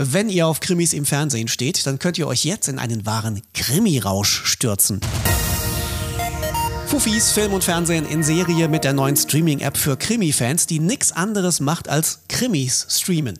Wenn ihr auf Krimis im Fernsehen steht, dann könnt ihr euch jetzt in einen wahren Krimirausch stürzen. Fufis Film und Fernsehen in Serie mit der neuen Streaming-App für Krimi-Fans, die nichts anderes macht als Krimis streamen.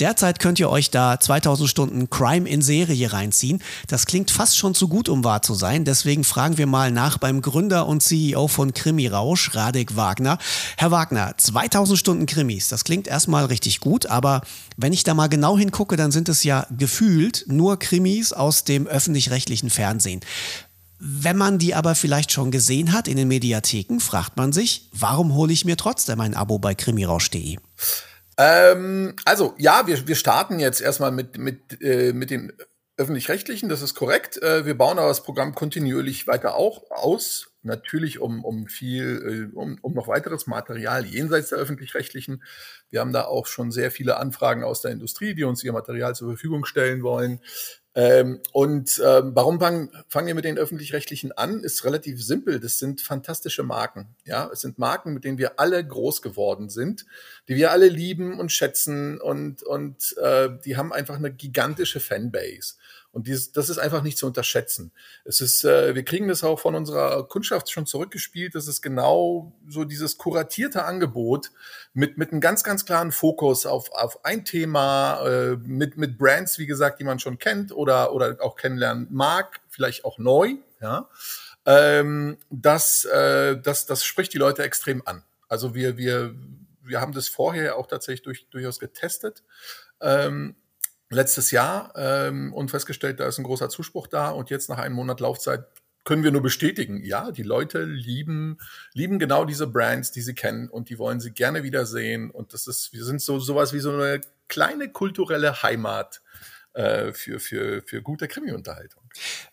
Derzeit könnt ihr euch da 2000 Stunden Crime in Serie reinziehen. Das klingt fast schon zu gut, um wahr zu sein. Deswegen fragen wir mal nach beim Gründer und CEO von Krimi Rausch, Radek Wagner. Herr Wagner, 2000 Stunden Krimis, das klingt erstmal richtig gut, aber wenn ich da mal genau hingucke, dann sind es ja gefühlt nur Krimis aus dem öffentlich-rechtlichen Fernsehen. Wenn man die aber vielleicht schon gesehen hat in den Mediatheken, fragt man sich, warum hole ich mir trotzdem ein Abo bei krimirausch.de? Ähm, also ja, wir, wir starten jetzt erstmal mit, mit, äh, mit den öffentlich-rechtlichen, das ist korrekt. Äh, wir bauen aber das Programm kontinuierlich weiter auch aus. Natürlich um, um viel, äh, um, um noch weiteres Material jenseits der öffentlich-rechtlichen. Wir haben da auch schon sehr viele Anfragen aus der Industrie, die uns ihr Material zur Verfügung stellen wollen. Ähm, und ähm, warum fangen, fangen wir mit den öffentlich-rechtlichen an? Ist relativ simpel. Das sind fantastische Marken. Ja, es sind Marken, mit denen wir alle groß geworden sind, die wir alle lieben und schätzen und und äh, die haben einfach eine gigantische Fanbase. Und dieses, das ist einfach nicht zu unterschätzen. Es ist, äh, wir kriegen das auch von unserer Kundschaft schon zurückgespielt. Das ist genau so dieses kuratierte Angebot mit, mit einem ganz, ganz klaren Fokus auf, auf ein Thema, äh, mit, mit Brands, wie gesagt, die man schon kennt oder, oder auch kennenlernen mag, vielleicht auch neu, ja. Ähm, das, äh, das, das spricht die Leute extrem an. Also wir, wir, wir haben das vorher auch tatsächlich durch, durchaus getestet. Ähm, letztes Jahr ähm, und festgestellt, da ist ein großer Zuspruch da und jetzt nach einem Monat Laufzeit können wir nur bestätigen, ja, die Leute lieben, lieben genau diese Brands, die sie kennen und die wollen sie gerne wiedersehen und das ist, wir sind so sowas wie so eine kleine kulturelle Heimat äh, für, für, für gute Krimi-Unterhaltung.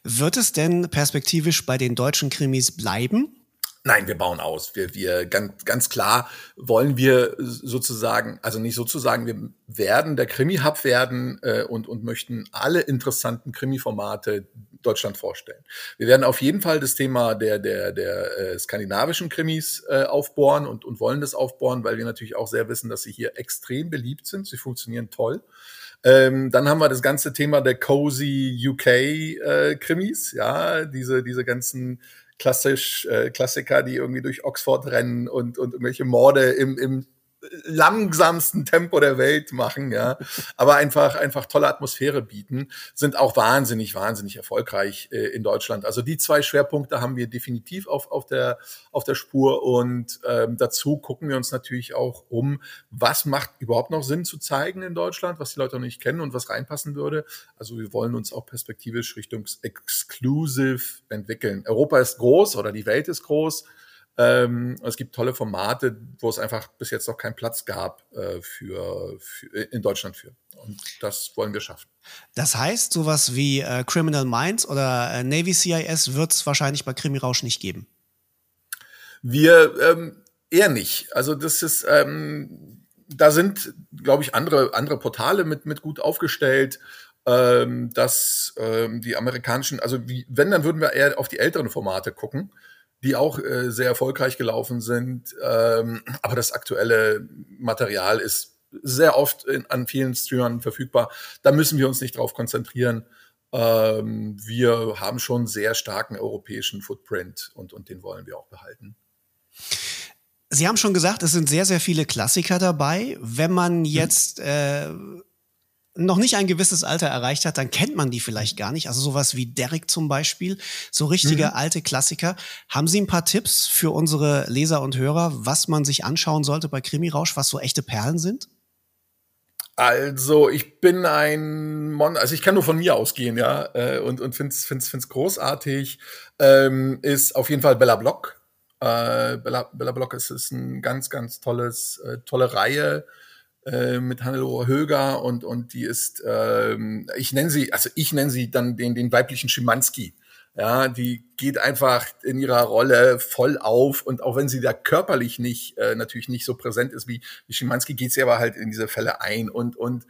Wird es denn perspektivisch bei den deutschen Krimis bleiben? Nein, wir bauen aus. Wir, wir ganz, ganz klar wollen wir sozusagen, also nicht sozusagen, wir werden der Krimi-Hub werden äh, und, und möchten alle interessanten Krimi-Formate Deutschland vorstellen. Wir werden auf jeden Fall das Thema der, der, der äh, skandinavischen Krimis äh, aufbohren und, und wollen das aufbohren, weil wir natürlich auch sehr wissen, dass sie hier extrem beliebt sind. Sie funktionieren toll. Ähm, dann haben wir das ganze Thema der cozy UK äh, Krimis, ja, diese diese ganzen klassisch äh, Klassiker, die irgendwie durch Oxford rennen und, und irgendwelche Morde im, im langsamsten Tempo der Welt machen, ja, aber einfach einfach tolle Atmosphäre bieten, sind auch wahnsinnig wahnsinnig erfolgreich äh, in Deutschland. Also die zwei Schwerpunkte haben wir definitiv auf auf der auf der Spur und ähm, dazu gucken wir uns natürlich auch um, was macht überhaupt noch Sinn zu zeigen in Deutschland, was die Leute noch nicht kennen und was reinpassen würde. Also wir wollen uns auch perspektivisch Richtung Exclusive entwickeln. Europa ist groß oder die Welt ist groß ähm, es gibt tolle Formate, wo es einfach bis jetzt noch keinen Platz gab äh, für, für, in Deutschland für. Und das wollen wir schaffen. Das heißt, sowas wie äh, Criminal Minds oder äh, Navy CIS wird es wahrscheinlich bei Krimi Rausch nicht geben. Wir ähm, eher nicht. Also das ist, ähm, da sind, glaube ich, andere andere Portale mit mit gut aufgestellt. Ähm, dass ähm, die amerikanischen, also wie, wenn, dann würden wir eher auf die älteren Formate gucken die auch äh, sehr erfolgreich gelaufen sind. Ähm, aber das aktuelle Material ist sehr oft in, an vielen Streamern verfügbar. Da müssen wir uns nicht drauf konzentrieren. Ähm, wir haben schon sehr starken europäischen Footprint und, und den wollen wir auch behalten. Sie haben schon gesagt, es sind sehr, sehr viele Klassiker dabei. Wenn man jetzt äh, noch nicht ein gewisses Alter erreicht hat, dann kennt man die vielleicht gar nicht. Also sowas wie Derek zum Beispiel, so richtige mhm. alte Klassiker. Haben Sie ein paar Tipps für unsere Leser und Hörer, was man sich anschauen sollte bei Krimi Rausch, was so echte Perlen sind? Also ich bin ein Mon also ich kann nur von mir ausgehen, ja, äh, und und find's find's find's großartig. Ähm, ist auf jeden Fall Bella Block. Äh, Bella, Bella Block ist, ist ein ganz ganz tolles äh, tolle Reihe äh, mit Hannelore Höger und, und die ist, ähm, ich nenne sie, also ich nenne sie dann den, den weiblichen Schimanski. Ja, die geht einfach in ihrer Rolle voll auf und auch wenn sie da körperlich nicht, äh, natürlich nicht so präsent ist wie, wie Schimanski, geht sie aber halt in diese Fälle ein und, und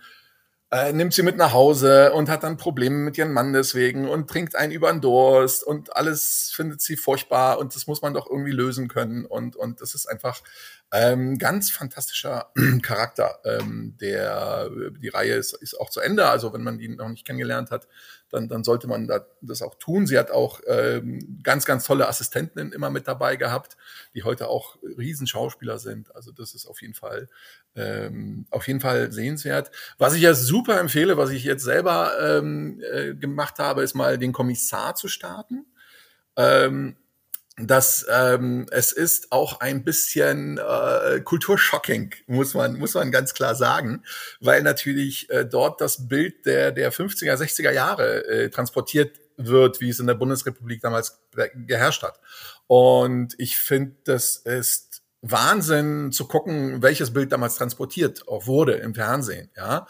äh, nimmt sie mit nach Hause und hat dann Probleme mit ihrem Mann deswegen und trinkt einen über den Durst und alles findet sie furchtbar und das muss man doch irgendwie lösen können und, und das ist einfach Ähm, ganz fantastischer Charakter. Ähm, der, die Reihe ist, ist auch zu Ende. Also wenn man die noch nicht kennengelernt hat, dann, dann sollte man das auch tun. Sie hat auch ähm, ganz, ganz tolle Assistenten immer mit dabei gehabt, die heute auch Riesenschauspieler sind. Also das ist auf jeden Fall ähm, auf jeden Fall sehenswert. Was ich ja super empfehle, was ich jetzt selber ähm, äh, gemacht habe, ist mal den Kommissar zu starten. Ähm, dass ähm, es ist auch ein bisschen äh, kulturschocking, muss man, muss man ganz klar sagen, weil natürlich äh, dort das Bild der, der 50er, 60er Jahre äh, transportiert wird, wie es in der Bundesrepublik damals geherrscht hat. Und ich finde, das ist Wahnsinn zu gucken, welches Bild damals transportiert auch wurde im Fernsehen, ja.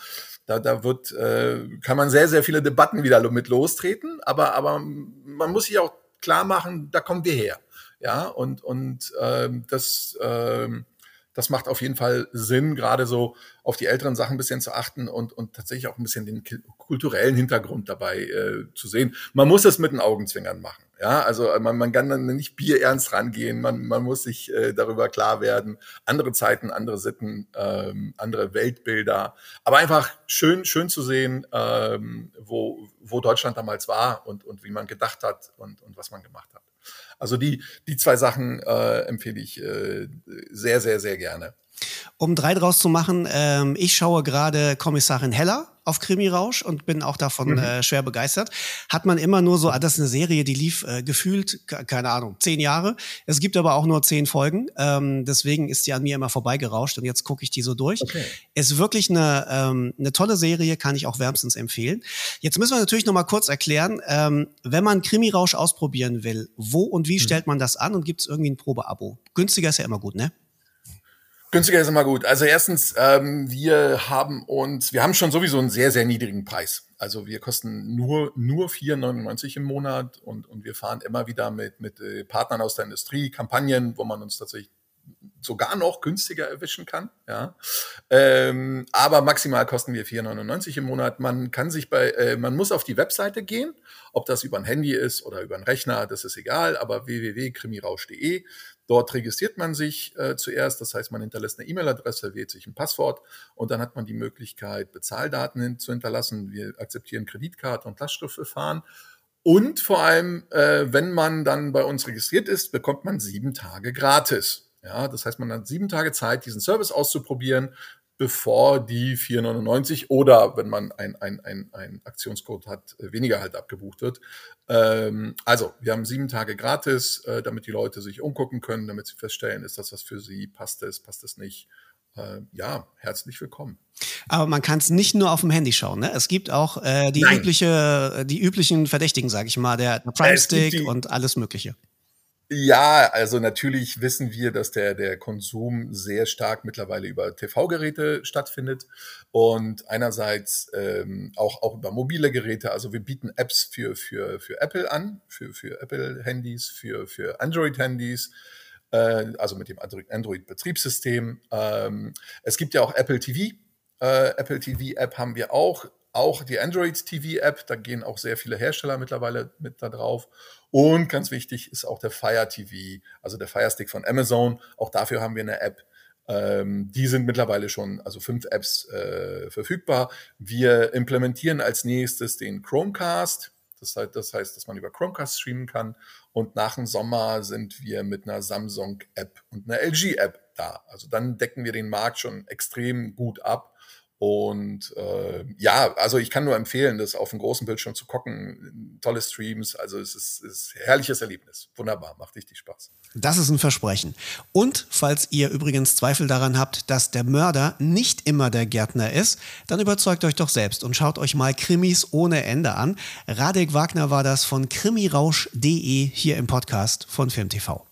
Da, da wird, äh, kann man sehr, sehr viele Debatten wieder mit lostreten, aber, aber man muss sich auch klar machen, da kommen wir her. Ja, und, und ähm, das, ähm, das macht auf jeden Fall Sinn, gerade so auf die älteren Sachen ein bisschen zu achten und, und tatsächlich auch ein bisschen den kulturellen Hintergrund dabei äh, zu sehen. Man muss es mit den Augenzwingern machen. Ja, also äh, man, man kann dann nicht bierernst rangehen, man, man muss sich äh, darüber klar werden. Andere Zeiten, andere Sitten, ähm, andere Weltbilder. Aber einfach schön, schön zu sehen, ähm, wo, wo Deutschland damals war und, und wie man gedacht hat und, und was man gemacht hat. Also die, die zwei Sachen äh, empfehle ich äh, sehr, sehr, sehr gerne. Um drei draus zu machen, ähm, ich schaue gerade Kommissarin Heller auf Krimi Rausch und bin auch davon mhm. äh, schwer begeistert. Hat man immer nur so, ah, das ist eine Serie, die lief äh, gefühlt, keine Ahnung, zehn Jahre. Es gibt aber auch nur zehn Folgen. Ähm, deswegen ist die an mir immer vorbeigerauscht und jetzt gucke ich die so durch. Okay. Ist wirklich eine, ähm, eine tolle Serie, kann ich auch wärmstens empfehlen. Jetzt müssen wir natürlich noch mal kurz erklären, ähm, wenn man Krimi Rausch ausprobieren will, wo und wie mhm. stellt man das an und gibt es irgendwie ein Probeabo? Günstiger ist ja immer gut, ne? Günstiger ist immer gut. Also erstens, ähm, wir haben uns, wir haben schon sowieso einen sehr, sehr niedrigen Preis. Also wir kosten nur, nur 4,99 im Monat und, und wir fahren immer wieder mit, mit äh, Partnern aus der Industrie, Kampagnen, wo man uns tatsächlich sogar noch günstiger erwischen kann. Ja. Ähm, aber maximal kosten wir 4,99 im Monat. Man kann sich bei, äh, man muss auf die Webseite gehen, ob das über ein Handy ist oder über einen Rechner, das ist egal, aber www.krimirausch.de. Dort registriert man sich äh, zuerst, das heißt, man hinterlässt eine E-Mail-Adresse, wählt sich ein Passwort und dann hat man die Möglichkeit, Bezahldaten hin zu hinterlassen. Wir akzeptieren Kreditkarte und Lastschriftverfahren. Und vor allem, äh, wenn man dann bei uns registriert ist, bekommt man sieben Tage gratis. Ja, das heißt, man hat sieben Tage Zeit, diesen Service auszuprobieren bevor die 4,99 oder wenn man ein, ein, ein, ein Aktionscode hat, äh, weniger halt abgebucht wird. Ähm, also, wir haben sieben Tage gratis, äh, damit die Leute sich umgucken können, damit sie feststellen, ist das was für sie, passt es, passt es nicht. Äh, ja, herzlich willkommen. Aber man kann es nicht nur auf dem Handy schauen. Ne? Es gibt auch äh, die, übliche, die üblichen Verdächtigen, sage ich mal, der, der Prime Stick und alles Mögliche. Ja, also natürlich wissen wir, dass der, der Konsum sehr stark mittlerweile über TV-Geräte stattfindet und einerseits ähm, auch, auch über mobile Geräte. Also wir bieten Apps für, für, für Apple an, für, für Apple-Handys, für, für Android-Handys, äh, also mit dem Android-Betriebssystem. Ähm, es gibt ja auch Apple TV. Äh, Apple TV-App haben wir auch auch die Android TV App, da gehen auch sehr viele Hersteller mittlerweile mit da drauf. Und ganz wichtig ist auch der Fire TV, also der Fire Stick von Amazon. Auch dafür haben wir eine App. Ähm, die sind mittlerweile schon, also fünf Apps äh, verfügbar. Wir implementieren als nächstes den Chromecast. Das heißt, das heißt, dass man über Chromecast streamen kann. Und nach dem Sommer sind wir mit einer Samsung-App und einer LG-App da. Also dann decken wir den Markt schon extrem gut ab. Und äh, ja, also ich kann nur empfehlen, das auf dem großen Bildschirm zu gucken. Tolle Streams, also es ist, es ist herrliches Erlebnis. Wunderbar, macht richtig Spaß. Das ist ein Versprechen. Und falls ihr übrigens Zweifel daran habt, dass der Mörder nicht immer der Gärtner ist, dann überzeugt euch doch selbst und schaut euch mal Krimis ohne Ende an. Radek Wagner war das von krimirausch.de hier im Podcast von FilmTV.